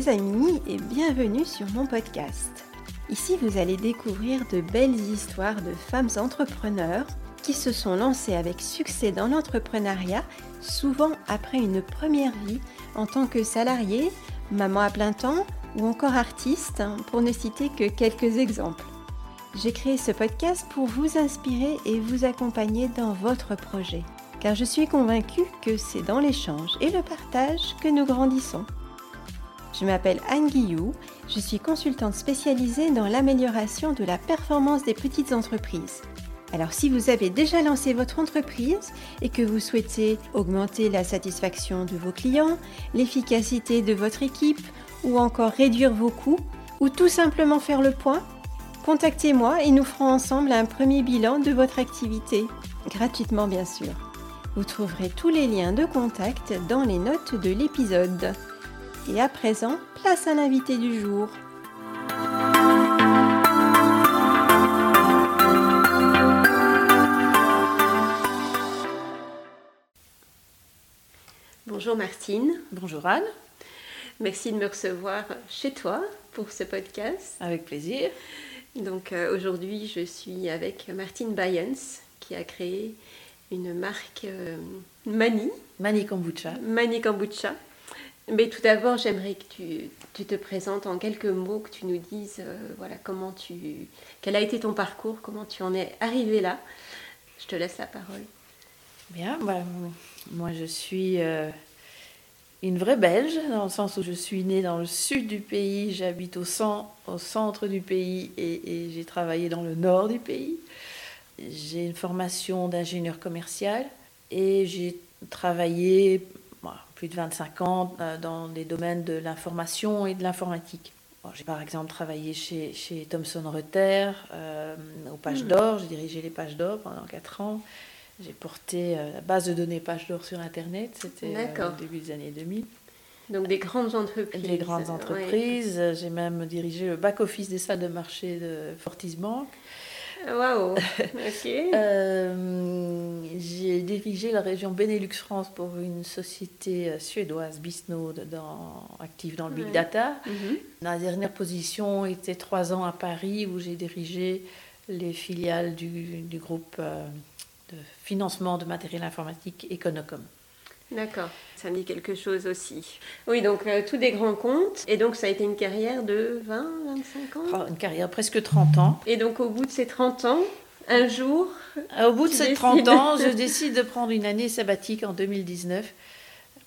les amis et bienvenue sur mon podcast. Ici, vous allez découvrir de belles histoires de femmes entrepreneurs qui se sont lancées avec succès dans l'entrepreneuriat, souvent après une première vie en tant que salariée, maman à plein temps ou encore artiste, pour ne citer que quelques exemples. J'ai créé ce podcast pour vous inspirer et vous accompagner dans votre projet, car je suis convaincue que c'est dans l'échange et le partage que nous grandissons. Je m'appelle Anne Guillou, je suis consultante spécialisée dans l'amélioration de la performance des petites entreprises. Alors si vous avez déjà lancé votre entreprise et que vous souhaitez augmenter la satisfaction de vos clients, l'efficacité de votre équipe ou encore réduire vos coûts ou tout simplement faire le point, contactez-moi et nous ferons ensemble un premier bilan de votre activité, gratuitement bien sûr. Vous trouverez tous les liens de contact dans les notes de l'épisode. Et à présent, place à l'invité du jour. Bonjour Martine. Bonjour Anne. Merci de me recevoir chez toi pour ce podcast. Avec plaisir. Donc euh, aujourd'hui, je suis avec Martine Bayens qui a créé une marque euh, Mani. Mani Kombucha. Mani Kombucha. Mais tout d'abord, j'aimerais que tu, te présentes en quelques mots, que tu nous dises euh, voilà comment tu, quel a été ton parcours, comment tu en es arrivé là. Je te laisse la parole. Bien, bah, moi je suis euh, une vraie Belge, dans le sens où je suis née dans le sud du pays, j'habite au, centre du pays et j'ai travaillé dans le nord du pays. J'ai une formation d'ingénieur commercial et j'ai travaillé plus de 25 ans euh, dans les domaines de l'information et de l'informatique. Bon, j'ai par exemple travaillé chez, chez Thomson Reuters euh, aux pages mmh. d'or, j'ai dirigé les pages d'or pendant 4 ans. J'ai porté euh, la base de données pages d'or sur Internet, c'était euh, au début des années 2000. Donc des grandes entreprises. Des grandes entreprises. Ouais. J'ai même dirigé le back-office des salles de marché de Fortis Bank. Waouh Ok. euh, j'ai dirigé la région Benelux-France pour une société suédoise, Bisnode, dans, active dans le Big ouais. Data. Mm -hmm. La dernière position était trois ans à Paris où j'ai dirigé les filiales du, du groupe euh, de financement de matériel informatique Econocom. D'accord, ça me dit quelque chose aussi. Oui, donc euh, tous des grands comptes. Et donc ça a été une carrière de 20, 25 ans oh, Une carrière presque 30 ans. Et donc au bout de ces 30 ans, un jour Au bout de ces 30 ans, je décide de prendre une année sabbatique en 2019.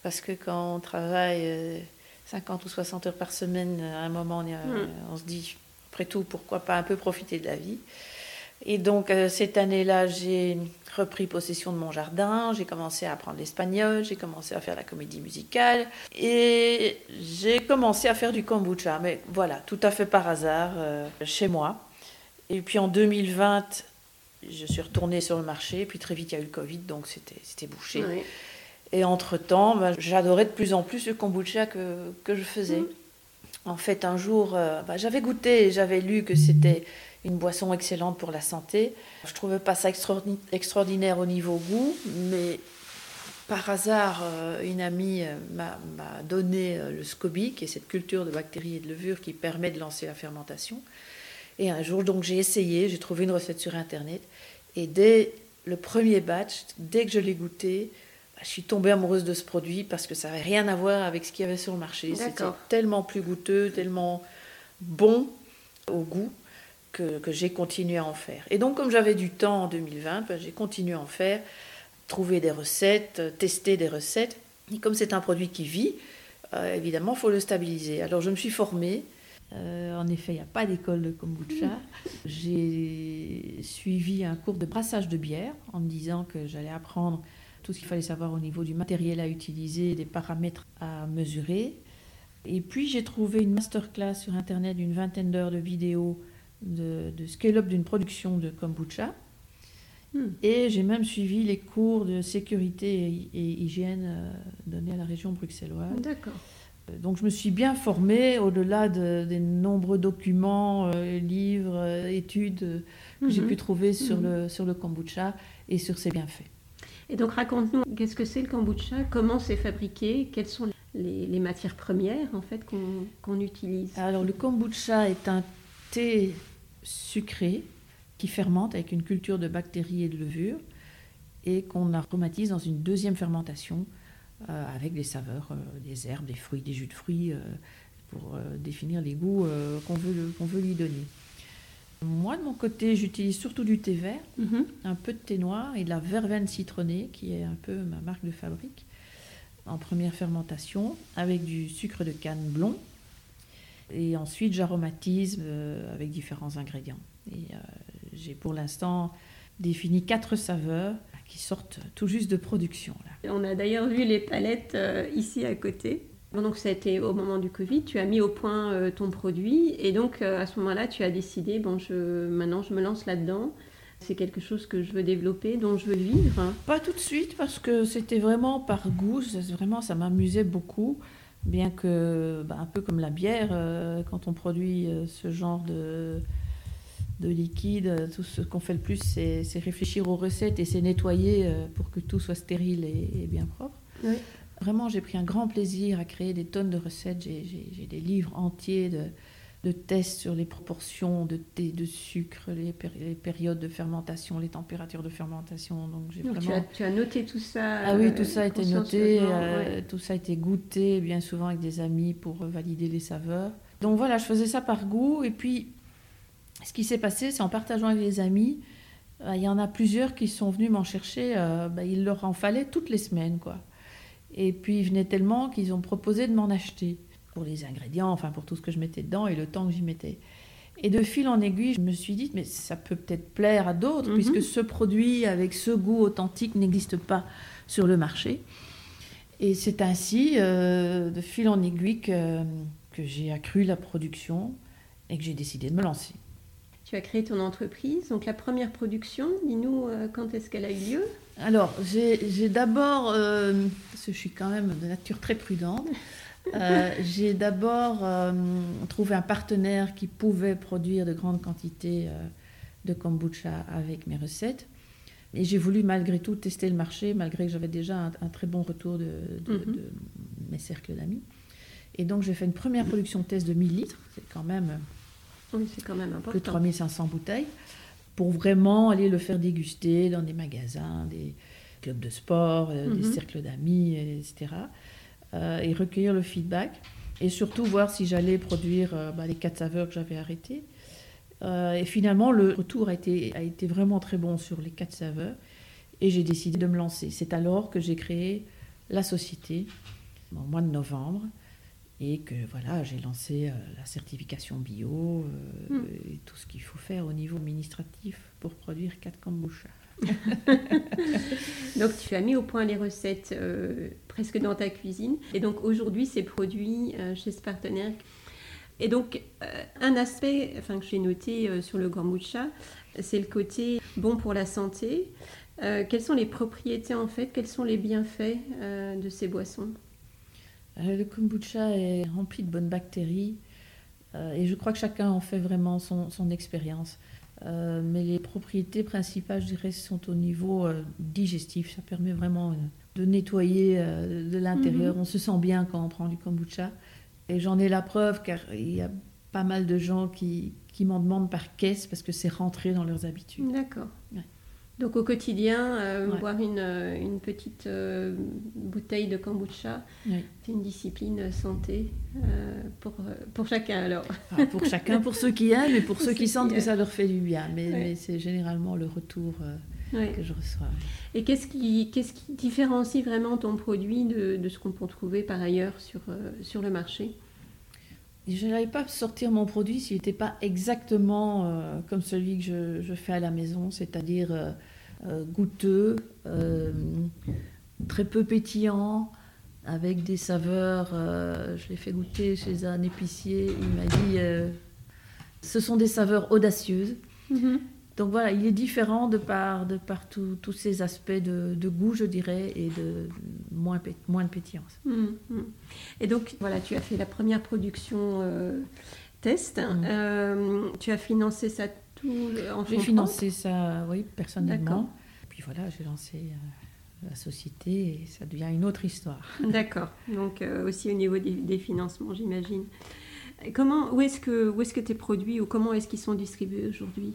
Parce que quand on travaille euh, 50 ou 60 heures par semaine, à un moment, on, est, euh, hmm. on se dit, après tout, pourquoi pas un peu profiter de la vie et donc, euh, cette année-là, j'ai repris possession de mon jardin, j'ai commencé à apprendre l'espagnol, j'ai commencé à faire la comédie musicale et j'ai commencé à faire du kombucha. Mais voilà, tout à fait par hasard, euh, chez moi. Et puis en 2020, je suis retournée sur le marché, et puis très vite, il y a eu le Covid, donc c'était bouché. Oui. Et entre-temps, ben, j'adorais de plus en plus le kombucha que, que je faisais. Mmh. En fait, un jour, euh, ben, j'avais goûté, j'avais lu que c'était une boisson excellente pour la santé. Je ne trouvais pas ça extraordinaire au niveau goût, mais par hasard, euh, une amie euh, m'a donné euh, le SCOBY, qui est cette culture de bactéries et de levures qui permet de lancer la fermentation. Et un jour, donc, j'ai essayé, j'ai trouvé une recette sur Internet. Et dès le premier batch, dès que je l'ai goûté, bah, je suis tombée amoureuse de ce produit parce que ça n'avait rien à voir avec ce qu'il y avait sur le marché. C'était tellement plus goûteux, tellement bon au goût que, j'ai continué à en faire. Et donc, comme j'avais du temps en 2020, ben, j'ai continué à en faire, trouver des recettes, tester des recettes. Et comme c'est un produit qui vit, euh, évidemment, il faut le stabiliser. Alors, je me suis formée. Euh, en effet, il n'y a pas d'école de kombucha. J'ai suivi un cours de brassage de bière en me disant que j'allais apprendre tout ce qu'il fallait savoir au niveau du matériel à utiliser, des paramètres à mesurer. Et puis j'ai trouvé une masterclass sur Internet d'une vingtaine d'heures de vidéos de, de scale-up d'une production de kombucha. Hmm. Et j'ai même suivi les cours de sécurité et, et hygiène euh, donnés à la région bruxelloise. D'accord. Euh, donc je me suis bien formée au-delà de, des nombreux documents, euh, livres, euh, études que mm -hmm. j'ai pu trouver sur, mm -hmm. le, sur le kombucha et sur ses bienfaits. Et donc raconte-nous, qu'est-ce que c'est le kombucha? Comment c'est fabriqué? Quels sont les, matières premières en fait qu'on utilise? Alors le kombucha est un thé sucré qui fermente avec une culture de bactéries et de levures et qu'on aromatise dans une deuxième fermentation euh, avec des saveurs, euh, des herbes, des fruits, des jus de fruits pour définir les goûts qu'on veut, qu'on veut lui donner. Moi, de mon côté, j'utilise surtout du thé vert, mhm. un peu de thé noir et de la verveine citronnée, qui est un peu ma marque de fabrique, en première fermentation, avec du sucre de canne blond. Et ensuite, j'aromatise euh, avec différents ingrédients. Et euh, j'ai pour l'instant défini quatre saveurs qui sortent tout juste de production. On a d'ailleurs vu les palettes euh, ici à côté. Donc ça a été au moment du Covid, tu as mis au point euh, ton produit et donc euh, à ce moment-là tu as décidé, bon je, maintenant je me lance là-dedans, c'est quelque chose que je veux développer, dont je veux vivre. Pas tout de suite parce que c'était vraiment par goût, vraiment ça m'amusait beaucoup, bien que bah, un peu comme la bière, euh, quand on produit ce genre de, de liquide, tout ce qu'on fait le plus c'est réfléchir aux recettes et c'est nettoyer pour que tout soit stérile et, bien propre. Oui. Vraiment, j'ai pris un grand plaisir à créer des tonnes de recettes. J'ai des livres entiers de, tests sur les proportions de thé, de sucre, les, périodes de fermentation, les températures de fermentation. Donc, j'ai vraiment... tu, as, noté tout ça Ah oui, tout ça a été noté, euh, tout ça a été goûté, bien souvent avec des amis pour valider les saveurs. Donc voilà, je faisais ça par goût. Et puis, ce qui s'est passé, c'est en partageant avec les amis, euh, il y en a plusieurs qui sont venus m'en chercher. Euh, bah, il leur en fallait toutes les semaines, quoi. Et puis il venait tellement qu'ils ont proposé de m'en acheter pour les ingrédients, enfin pour tout ce que je mettais dedans et le temps que j'y mettais. Et de fil en aiguille, je me suis dit, mais ça peut peut-être plaire à d'autres, mhm. puisque ce produit avec ce goût authentique n'existe pas sur le marché. Et c'est ainsi, euh, de fil en aiguille, que, que j'ai accru la production et que j'ai décidé de me lancer. Tu as créé ton entreprise, donc la première production, dis-nous euh, quand est-ce qu'elle a eu lieu? Alors, j'ai d'abord, euh, parce que je suis quand même de nature très prudente, euh, j'ai d'abord euh, trouvé un partenaire qui pouvait produire de grandes quantités de kombucha avec mes recettes. Et j'ai voulu malgré tout tester le marché, malgré que j'avais déjà un, très bon retour de, mhm. mes cercles d'amis. Et donc j'ai fait une première production test de 1000 litres, c'est quand même, oui, quand même important. que 3500 bouteilles pour vraiment aller le faire déguster dans des magasins, des clubs de sport, euh, des mhm. cercles d'amis, etc. Euh, et recueillir le feedback. Et surtout voir si j'allais produire euh, bah, les quatre saveurs que j'avais arrêtées. et finalement, le retour a été, a été vraiment très bon sur les quatre saveurs. Et j'ai décidé de me lancer. C'est alors que j'ai créé la société, au mois de novembre et que voilà, j'ai lancé euh, la certification bio euh, hmm. et tout ce qu'il faut faire au niveau administratif pour produire 4 kombucha. donc tu as mis au point les recettes euh, presque dans ta cuisine et donc aujourd'hui c'est produit chez ce partenaire. Et donc un aspect enfin, que j'ai noté sur le kombucha, c'est le côté bon pour la santé. quelles sont les propriétés en fait, quels sont les bienfaits de ces boissons? Euh, le kombucha est rempli de bonnes bactéries euh, et je crois que chacun en fait vraiment son, expérience. Euh, mais les propriétés principales, je dirais, sont au niveau digestif. Ça permet vraiment de nettoyer de l'intérieur. Mhm. On se sent bien quand on prend du kombucha. Et j'en ai la preuve car il y a pas mal de gens qui, qui m'en demandent par caisse parce que c'est rentré dans leurs habitudes. D'accord. Donc au quotidien, euh, boire une, euh, une petite euh, bouteille de kombucha, c'est une discipline santé pour, pour chacun alors. Ah, pour chacun, pour ceux qui aiment et pour, ceux, qui sentent que ça leur fait du bien. Mais, mais c'est généralement le retour que je reçois. Et qu'est-ce qui, qu'est-ce qui différencie vraiment ton produit de, de ce qu'on peut trouver par ailleurs sur, sur le marché? Je n'allais pas sortir mon produit s'il n'était pas exactement euh, comme celui que je, je, fais à la maison, c'est-à-dire euh, euh, goûteux, très peu pétillant, avec des saveurs. je l'ai fait goûter chez un épicier, il m'a dit ce sont des saveurs audacieuses. Mm-hmm. Donc voilà, il est différent de par, de par tous ces aspects de, goût, je dirais, et de moins, moins de pétillance. Mmh, mmh. Et donc, voilà, tu as fait la première production euh, test. Mmh. Euh, tu as financé ça tout en J'ai financé ça, oui, personnellement. Puis voilà, j'ai lancé euh, la société et ça devient une autre histoire. D'accord. Donc aussi au niveau des, financements, j'imagine. Comment, où est-ce que, où est-ce que tes produits ou comment est-ce qu'ils sont distribués aujourd'hui?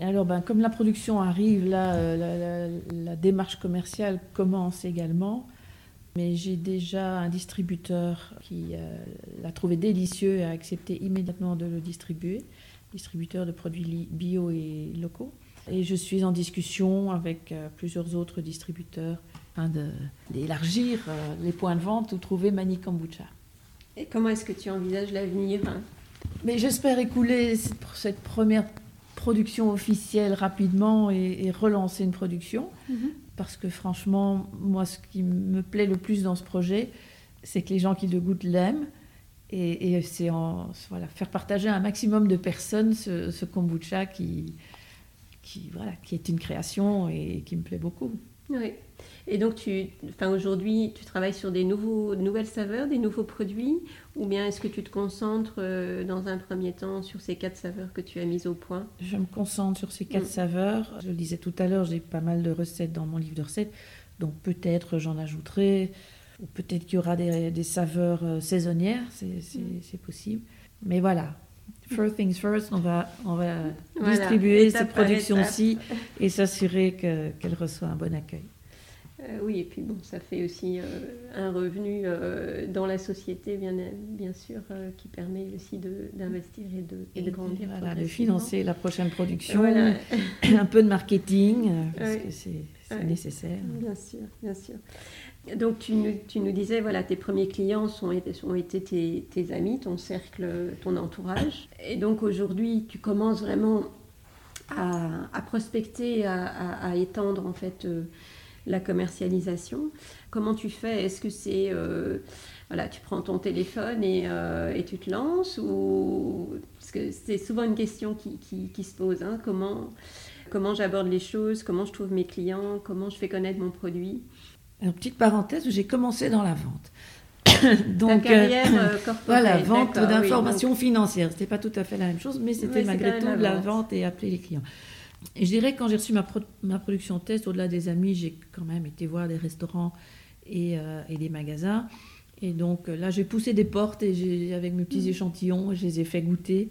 Alors, ben, comme la production arrive, là, la, démarche commerciale commence également. Mais j'ai déjà un distributeur qui l'a trouvé délicieux et a accepté immédiatement de le distribuer, distributeur de produits bio et locaux. Et je suis en discussion avec euh, plusieurs autres distributeurs afin d'élargir euh, les points de vente où trouver Mani Kombucha. Et comment est-ce que tu envisages l'avenir Mais j'espère écouler cette première production officielle rapidement et, relancer une production. Mhm. Parce que franchement, moi, ce qui me plaît le plus dans ce projet, c'est que les gens qui le goûtent l'aiment. Et, c'est voilà, faire partager un maximum de personnes ce, kombucha qui, qui, voilà, qui est une création et qui me plaît beaucoup. Oui. Et donc, tu, enfin, aujourd'hui, tu travailles sur des nouveaux, nouvelles saveurs, des nouveaux produits, ou bien est-ce que tu te concentres euh, dans un premier temps sur ces quatre saveurs que tu as mises au point? Je me concentre sur ces quatre mm. saveurs. Je le disais tout à l'heure, j'ai pas mal de recettes dans mon livre de recettes, donc peut-être j'en ajouterai, ou peut-être qu'il y aura des, saveurs euh, saisonnières, mm. c'est possible. Mais voilà, First things first, on va, on va distribuer cette production-ci et s'assurer qu'elle reçoit un bon accueil. Euh, oui, et puis bon, ça fait aussi euh, un revenu euh, dans la société, bien, bien sûr, qui permet aussi d'investir et de, et de grandir. Voilà, de financer la prochaine production, un peu de marketing, parce que c'est nécessaire. Bien sûr, bien sûr. Donc tu nous, disais, voilà, tes premiers clients sont, ont été tes, amis, ton cercle, ton entourage. Et donc aujourd'hui, tu commences vraiment à, prospecter, à, étendre en fait la commercialisation. Comment tu fais? Est-ce que c'est euh, voilà, tu prends ton téléphone et, euh, et, tu te lances ou parce que c'est souvent une question qui, qui, se pose. Hein. Comment comment j'aborde les choses? Comment je trouve mes clients? Comment je fais connaître mon produit? Alors, petite parenthèse, j'ai commencé dans la vente. donc, carrière euh, voilà, vente d'informations financières. C'était pas tout à fait la même chose, mais c'était malgré tout la vente et appeler les clients. Et je dirais que quand j'ai reçu ma, ma production test, au-delà des amis, j'ai quand même été voir des restaurants et, euh, et des magasins. Et donc euh, là, j'ai poussé des portes et avec mes petits mmh. échantillons, je les ai fait goûter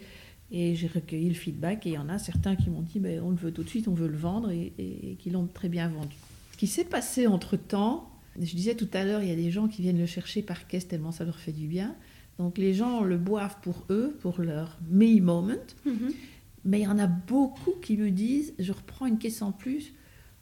et j'ai recueilli le feedback. Et il y en a certains qui m'ont dit ben, on le veut tout de suite, on veut le vendre et, et, qui l'ont très bien vendu. Qui s'est passé entre temps, je disais tout à l'heure, il y a des gens qui viennent le chercher par caisse tellement ça leur fait du bien. Donc les gens le boivent pour eux, pour leur me moment. Mmh. Mais il y en a beaucoup qui me disent je reprends une caisse en plus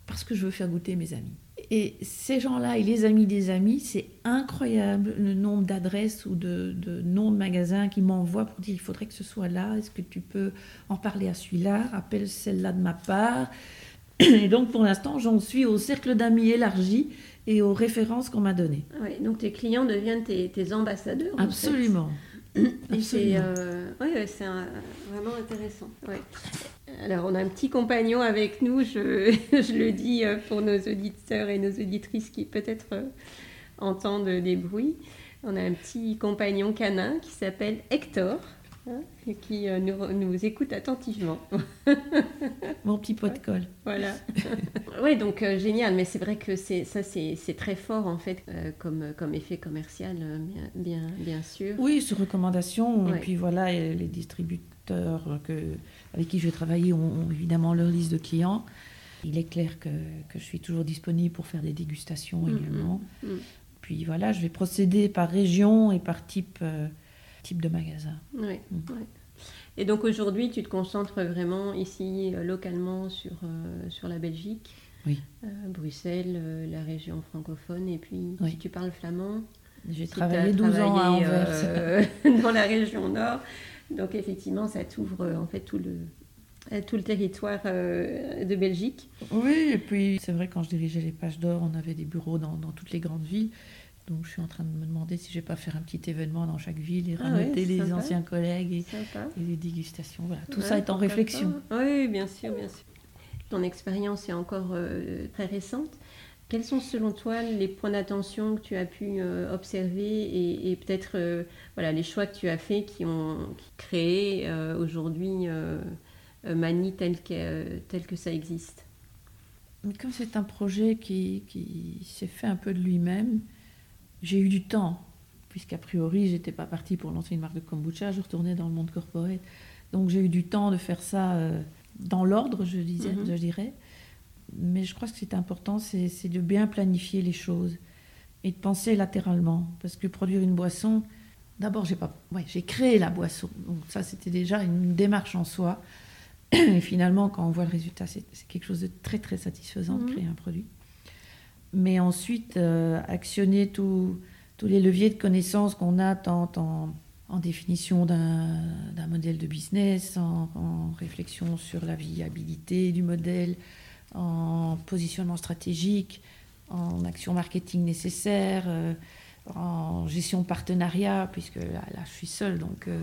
parce que je veux faire goûter mes amis. Et ces gens-là et les amis des amis, c'est incroyable le nombre d'adresses ou de, noms de magasins qui m'envoient pour dire il faudrait que ce soit là, est-ce que tu peux en parler à celui-là, appelle celle-là de ma part. Et donc pour l'instant, j'en suis au cercle d'amis élargi et aux références qu'on m'a données. Oui, donc tes clients deviennent tes, ambassadeurs. Absolument. C'est euh, vraiment intéressant. Alors, on a un petit compagnon avec nous, je, je, le dis euh, pour nos auditeurs et nos auditrices qui peut-être euh, entendent des bruits. On a un petit compagnon canin qui s'appelle Hector. Hein, et qui euh, nous, nous, écoute attentivement. Mon petit pot de colle. Voilà. oui, donc euh, génial, mais c'est vrai que c'est, ça, c'est, très fort en fait euh, comme, comme effet commercial, bien, bien, sûr. Oui, sur recommandation. Et puis voilà, les distributeurs que, avec qui je vais travailler ont, évidemment leur liste de clients. Il est clair que, que, je suis toujours disponible pour faire des dégustations mm, également. Mm, mm. Puis voilà, je vais procéder par région et par type type de magasin. Oui. Mm. Et donc aujourd'hui, tu te concentres vraiment ici, euh, localement, sur, euh, sur la Belgique, oui. Euh, Bruxelles, la région francophone, et puis si tu parles flamand. J'ai travaillé 12 ans à Anvers. dans la région nord. Donc effectivement, ça t'ouvre en fait tout le, tout le territoire de Belgique. Oui, et puis c'est vrai, quand je dirigeais les pages d'or, on avait des bureaux dans, dans toutes les grandes villes. Donc je suis en train de me demander si je vais pas faire un petit événement dans chaque ville et ah les anciens collègues et, les dégustations. Voilà, tout ça est en réflexion. Oui, bien sûr, bien sûr. Ton expérience est encore euh, très récente. Quels sont selon toi les points d'attention que tu as pu euh, observer et, peut-être euh, voilà, les choix que tu as faits qui ont créé aujourd'hui Mani tel que, tel que ça existe? Comme c'est un projet qui, qui s'est fait un peu de lui-même, j'ai eu du temps, puisqu'a priori, j'étais pas partie pour lancer une marque de kombucha, je retournais dans le monde corporate. Donc j'ai eu du temps de faire ça euh, dans l'ordre, je, disais, mhm. je dirais. Mais je crois que c'est important, c'est de bien planifier les choses et de penser latéralement. Parce que produire une boisson, d'abord, j'ai pas, ouais, j'ai créé la boisson. Donc ça, c'était déjà une démarche en soi. Et finalement, quand on voit le résultat, c'est quelque chose de très très satisfaisant de mhm. créer un produit. Mais ensuite, euh, actionner tous les leviers de connaissances qu'on a tant en, en définition d'un modèle de business, en, réflexion sur la viabilité du modèle, en positionnement stratégique, en action marketing nécessaire, euh, en gestion partenariat, puisque là, je suis seule, donc, euh,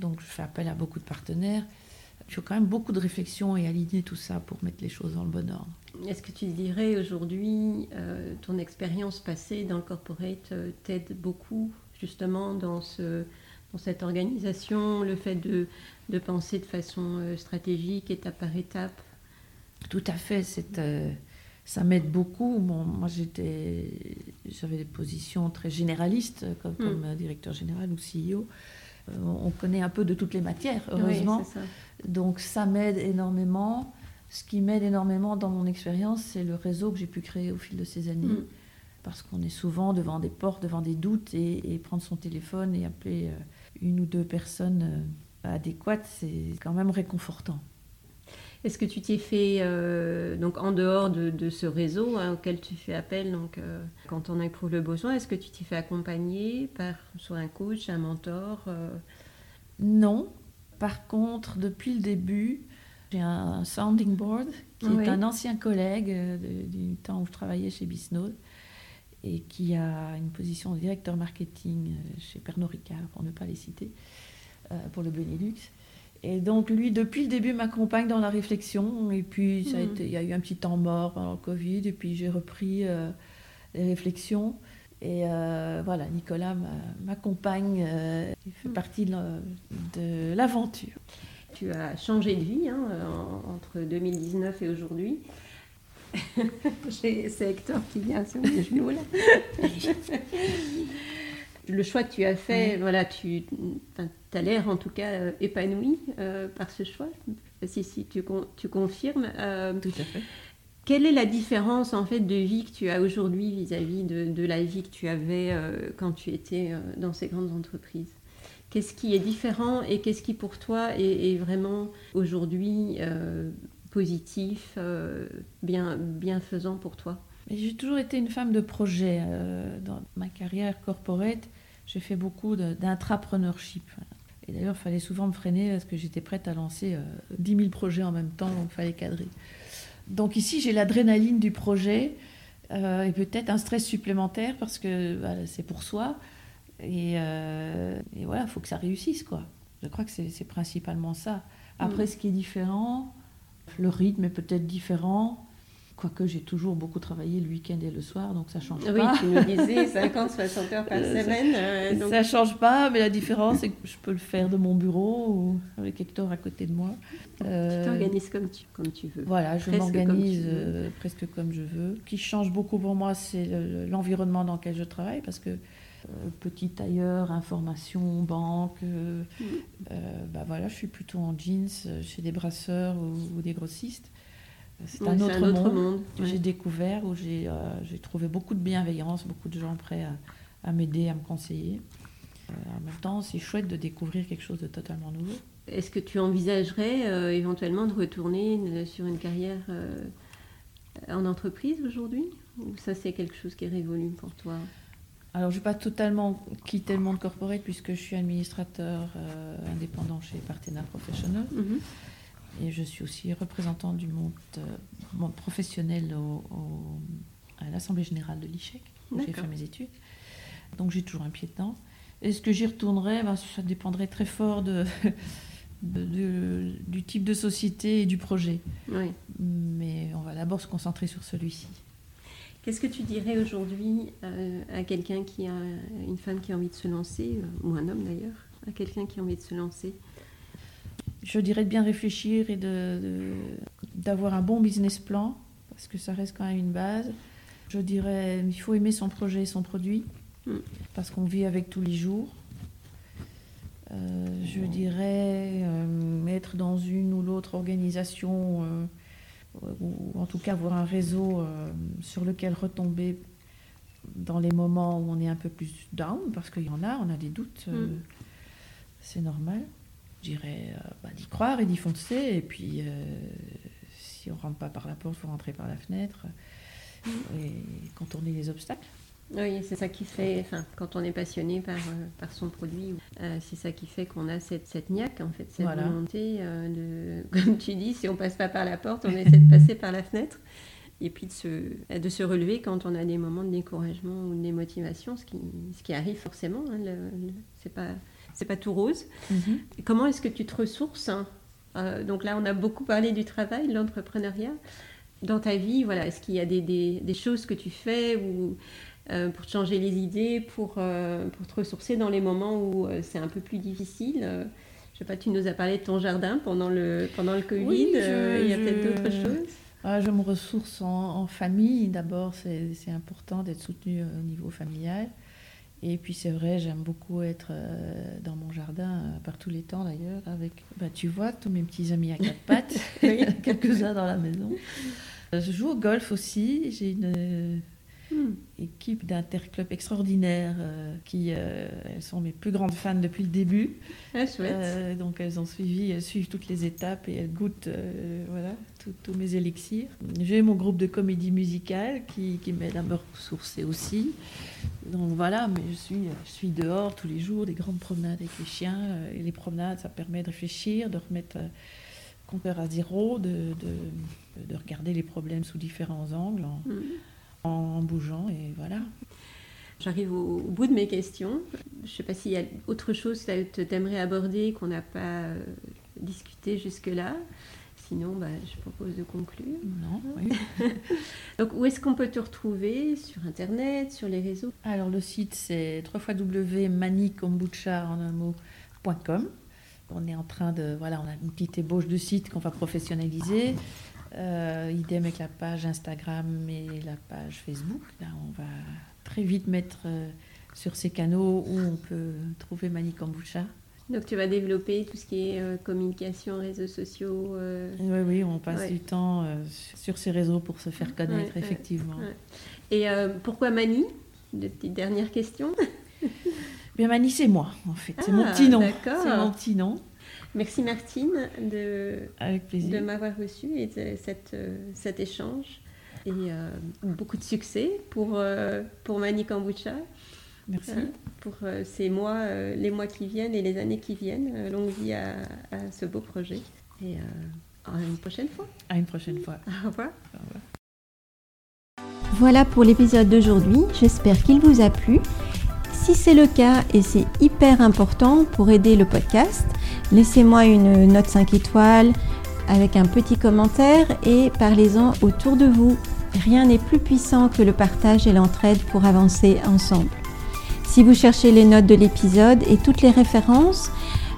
donc je fais appel à beaucoup de partenaires. Il faut quand même beaucoup de réflexion et aligner tout ça pour mettre les choses dans le bon ordre. Est-ce que tu dirais aujourd'hui, euh, ton expérience passée dans le corporate t'aide beaucoup justement dans, ce, dans cette organisation, le fait de, de penser de façon stratégique, étape par étape? Tout à fait. Ça m'aide beaucoup. Bon, moi, j'avais des positions très généralistes, comme, mm. comme directeur général ou CEO. On connaît un peu de toutes les matières, heureusement. ça. Donc, ça m'aide énormément. Ce qui m'aide énormément dans mon expérience, c'est le réseau que j'ai pu créer au fil de ces années. Mm. Parce qu'on est souvent devant des portes, devant des doutes, et, prendre son téléphone et appeler euh, une ou deux personnes euh, adéquates, c'est quand même réconfortant. Est-ce que tu t'es fait, euh, donc en dehors de, ce réseau hein, auquel tu fais appel, donc euh, quand on éprouve le besoin, est-ce que tu t'es fait accompagner par soit un coach, un mentor euh? Non. Par contre, depuis le début, j'ai un sounding board qui est un ancien collègue du temps où je travaillais chez Bisnode et qui a une position de directeur marketing chez Pernod Ricard, pour ne pas les citer, pour le Benelux. Et donc, lui, depuis le début, m'accompagne dans la réflexion. Et puis, ça a été, il y a eu un petit temps mort pendant le Covid. Et puis, j'ai repris euh, les réflexions. Et euh, voilà, Nicolas m'accompagne. Euh, il fait mhm. partie de l'aventure. Tu as changé de vie hein, entre 2019 et aujourd'hui. C'est Hector qui vient sur mes genoux là. le choix que tu as fait, voilà, tu as l'air en tout cas euh, épanoui euh, par ce choix. Si, si tu, tu confirmes. Euh, tout à fait. Quelle est la différence en fait de vie que tu as aujourd'hui vis-à-vis de, la vie que tu avais quand tu étais dans ces grandes entreprises? Qu'est-ce qui est différent et qu'est-ce qui pour toi est, est vraiment aujourd'hui positif, bien, bienfaisant pour toi? J'ai toujours été une femme de projet. dans ma carrière corporate, j'ai fait beaucoup d'intrapreneurship. Et d'ailleurs, il fallait souvent me freiner parce que j'étais prête à lancer euh, 10 000 projets en même temps, donc il fallait cadrer. Donc ici, j'ai l'adrénaline du projet euh, et peut-être un stress supplémentaire parce que c'est pour soi. Et, euh, et voilà, il faut que ça réussisse, quoi. Je crois que c'est principalement ça. Après, mm. ce qui est différent, le rythme est peut-être différent. Quoique j'ai toujours beaucoup travaillé le week-end et le soir, donc ça change pas. Oui, tu nous disais 50, 60 heures par euh, semaine. Euh, ça, change pas, mais la différence, c'est que je peux le faire de mon bureau ou avec Hector à côté de moi. Euh, tu t'organises comme tu, comme tu veux. Voilà, je m'organise presque comme je veux. Ce qui change beaucoup pour moi, c'est l'environnement dans lequel je travaille, parce que petit tailleur, information, banque, mm. bah voilà, je suis plutôt en jeans chez des brasseurs ou des grossistes. C'est un, autre monde, que j'ai découvert, où euh, j'ai trouvé beaucoup de bienveillance, beaucoup de gens prêts à, m'aider, à me conseiller. Euh, en même temps, c'est chouette de découvrir quelque chose de totalement nouveau. Est-ce que tu envisagerais euh, éventuellement de retourner sur une carrière en entreprise aujourd'hui? Ou ça, c'est quelque chose qui est révolu pour toi? Alors, je n'ai pas totalement quitté le monde corporate puisque je suis administrateur indépendant chez Partena Professional. Mhm. Et je suis aussi représentant du monde, euh, professionnel au, à l'Assemblée générale de l'ICHEC, où j'ai fait mes études. Donc j'ai toujours un pied dedans. Est-ce que j'y retournerai? Ben, Ça dépendrait très fort de, du type de société et du projet. Oui. Mais on va d'abord se concentrer sur celui-ci. Qu'est-ce que tu dirais aujourd'hui euh, à quelqu'un qui a une femme qui a envie de se lancer, euh, ou un homme d'ailleurs, à quelqu'un qui a envie de se lancer? Je dirais de bien réfléchir et d'avoir de, un bon business plan, parce que ça reste quand même une base. Je dirais, il faut aimer son projet et son produit, mm. parce qu'on vit avec tous les jours. Euh, je dirais euh, être dans une ou l'autre organisation, euh, ou en tout cas avoir un réseau sur lequel retomber dans les moments où on est un peu plus down, parce qu'il y en a, on a des doutes, mm. c'est normal. Dirais bah, d'y croire et d'y foncer, et puis si on ne rentre pas par la porte, il faut rentrer par la fenêtre, mm. et contourner les obstacles. Oui, c'est ça qui fait, enfin, quand on est passionné par, euh, par son produit, euh, c'est ça qui fait qu'on a cette, cette niaque, en fait, cette volonté euh, de, comme tu dis, si on passe pas par la porte, on essaie de passer par la fenêtre. Et puis de se, de se relever quand on a des moments de découragement ou de démotivation, ce qui, ce qui arrive forcément. Hein, c'est pas, c'est pas tout rose. Mhm. Comment est-ce que tu te ressources hein Donc là, on a beaucoup parlé du travail, de l'entrepreneuriat. Dans ta vie, voilà, est-ce qu'il y a des, des, des, choses que tu fais ou euh, pour changer les idées, pour, euh, pour te ressourcer dans les moments où euh, c'est un peu plus difficile. je sais pas, tu nous as parlé de ton jardin pendant le, pendant le Covid. il y a peut-être d'autres choses ah, Je me ressource en, famille. D'abord, c'est important d'être soutenu au niveau familial. Et puis c'est vrai, j'aime beaucoup être dans mon jardin par tous les temps d'ailleurs, avec, bah, tu vois, tous mes petits amis à quatre pattes, quelques-uns dans la maison. Je joue au golf aussi, j'ai une Hmm. Équipe d'interclub extraordinaire euh, qui euh, elles sont mes plus grandes fans depuis le début. Ah, euh, donc elles ont suivi, elles suivent toutes les étapes et elles goûtent voilà, tous mes élixirs. J'ai mon groupe de comédie musicale qui, qui m'aide à me ressourcer aussi. Donc voilà, mais je suis, je suis dehors tous les jours, des grandes promenades avec les chiens. et les promenades, ça permet de réfléchir, de remettre compteur à zéro, de, de, de, regarder les problèmes sous différents angles. Hmm en bougeant et voilà. J'arrive au, bout de mes questions. Je ne sais pas s'il y a autre chose que tu aimerais aborder qu'on n'a pas euh, discuté jusque-là. Sinon, bah, je propose de conclure. Non, Donc, où est-ce qu'on peut te retrouver? Sur Internet, sur les réseaux? Alors, le site, c'est www.manikombucha en un. On est en train de. Voilà, on a une petite ébauche de site qu'on va professionnaliser. Euh, idem avec la page Instagram et la page Facebook. Là, on va très vite mettre euh, sur ces canaux où on peut trouver Mani Kombucha. Donc tu vas développer tout ce qui est euh, communication, réseaux sociaux. Oui, oui, on passe du temps sur ces réseaux pour se faire connaître, effectivement. Et pourquoi Mani? De tes dernières questions Bien, Mani, c'est moi, en fait. c'est mon ah, petit nom. C'est mon petit nom. Merci Martine de, de m'avoir reçu et de cette, euh, cet échange. Et euh, beaucoup de succès pour, euh, pour Mani Kombucha. Merci. pour ces mois, les mois qui viennent et les années qui viennent. longue vie à, à, ce beau projet. Et à une prochaine fois. À une prochaine fois. Au revoir. Au revoir. Voilà pour l'épisode d'aujourd'hui. J'espère qu'il vous a plu. Si c'est le cas, et c'est hyper important pour aider le podcast, laissez-moi une note 5 étoiles avec un petit commentaire et parlez-en autour de vous. Rien n'est plus puissant que le partage et l'entraide pour avancer ensemble. Si vous cherchez les notes de l'épisode et toutes les références,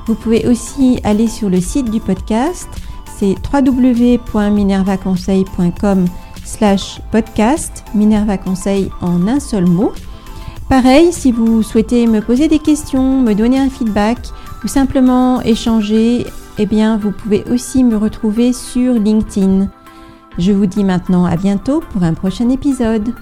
vous pouvez aussi aller sur le site du podcast, c'est www.minervaconseil.com slash podcast, Minerva Conseil en un seul mot. Pareil, si vous souhaitez me poser des questions, me donner un feedback ou simplement échanger, eh bien vous pouvez aussi me retrouver sur LinkedIn. Je vous dis maintenant à bientôt pour un prochain épisode.